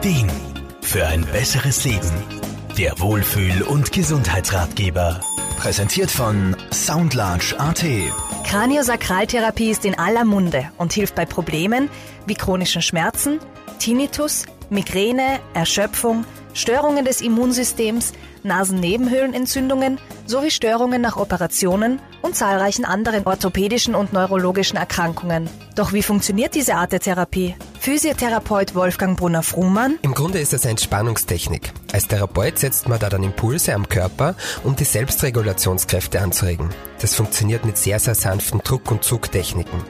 Ideen für ein besseres Leben. Der Wohlfühl- und Gesundheitsratgeber. Präsentiert von Soundlarge AT. Kraniosakraltherapie ist in aller Munde und hilft bei Problemen wie chronischen Schmerzen, Tinnitus, Migräne, Erschöpfung, Störungen des Immunsystems, Nasennebenhöhlenentzündungen sowie Störungen nach Operationen und zahlreichen anderen orthopädischen und neurologischen Erkrankungen. Doch wie funktioniert diese Art der Therapie? Physiotherapeut Wolfgang Brunner-Frumann. Im Grunde ist es eine Entspannungstechnik. Als Therapeut setzt man da dann Impulse am Körper, um die Selbstregulationskräfte anzuregen. Das funktioniert mit sehr, sehr sanften Druck- und Zugtechniken.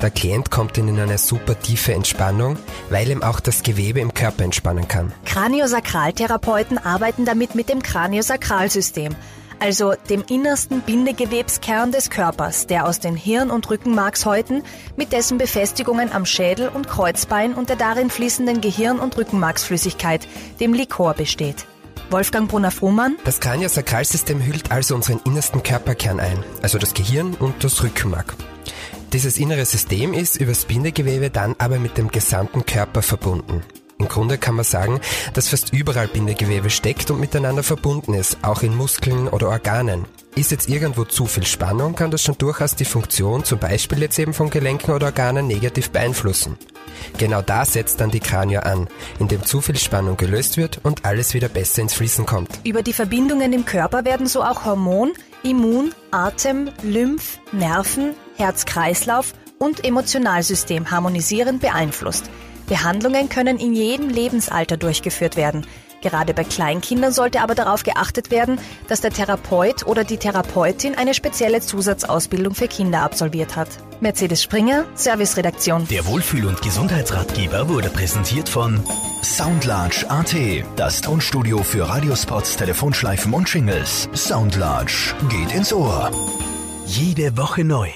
Der Klient kommt in eine super tiefe Entspannung, weil ihm auch das Gewebe im Körper entspannen kann. Kraniosakraltherapeuten arbeiten damit mit dem Kraniosakralsystem, also dem innersten Bindegewebskern des Körpers, der aus den Hirn- und Rückenmarkshäuten mit dessen Befestigungen am Schädel und Kreuzbein und der darin fließenden Gehirn- und Rückenmarksflüssigkeit, dem Likor, besteht. Wolfgang Brunner-Frumann. Das Kraniosakralsystem hüllt also unseren innersten Körperkern ein, also das Gehirn und das Rückenmark. Dieses innere System ist übers Bindegewebe dann aber mit dem gesamten Körper verbunden. Im Grunde kann man sagen, dass fast überall Bindegewebe steckt und miteinander verbunden ist, auch in Muskeln oder Organen. Ist jetzt irgendwo zu viel Spannung, kann das schon durchaus die Funktion, zum Beispiel jetzt eben von Gelenken oder Organen, negativ beeinflussen. Genau da setzt dann die Kranio an, indem zu viel Spannung gelöst wird und alles wieder besser ins Fließen kommt. Über die Verbindungen im Körper werden so auch Hormon, Immun, Atem, Lymph, Nerven, Herz-Kreislauf und Emotionalsystem harmonisierend beeinflusst. Behandlungen können in jedem Lebensalter durchgeführt werden. Gerade bei Kleinkindern sollte aber darauf geachtet werden, dass der Therapeut oder die Therapeutin eine spezielle Zusatzausbildung für Kinder absolviert hat. Mercedes Springer, Serviceredaktion. Der Wohlfühl- und Gesundheitsratgeber wurde präsentiert von Soundlarge AT. Das Tonstudio für Radiospots, Telefonschleifen und Shingles. Soundlarge geht ins Ohr. Jede Woche neu.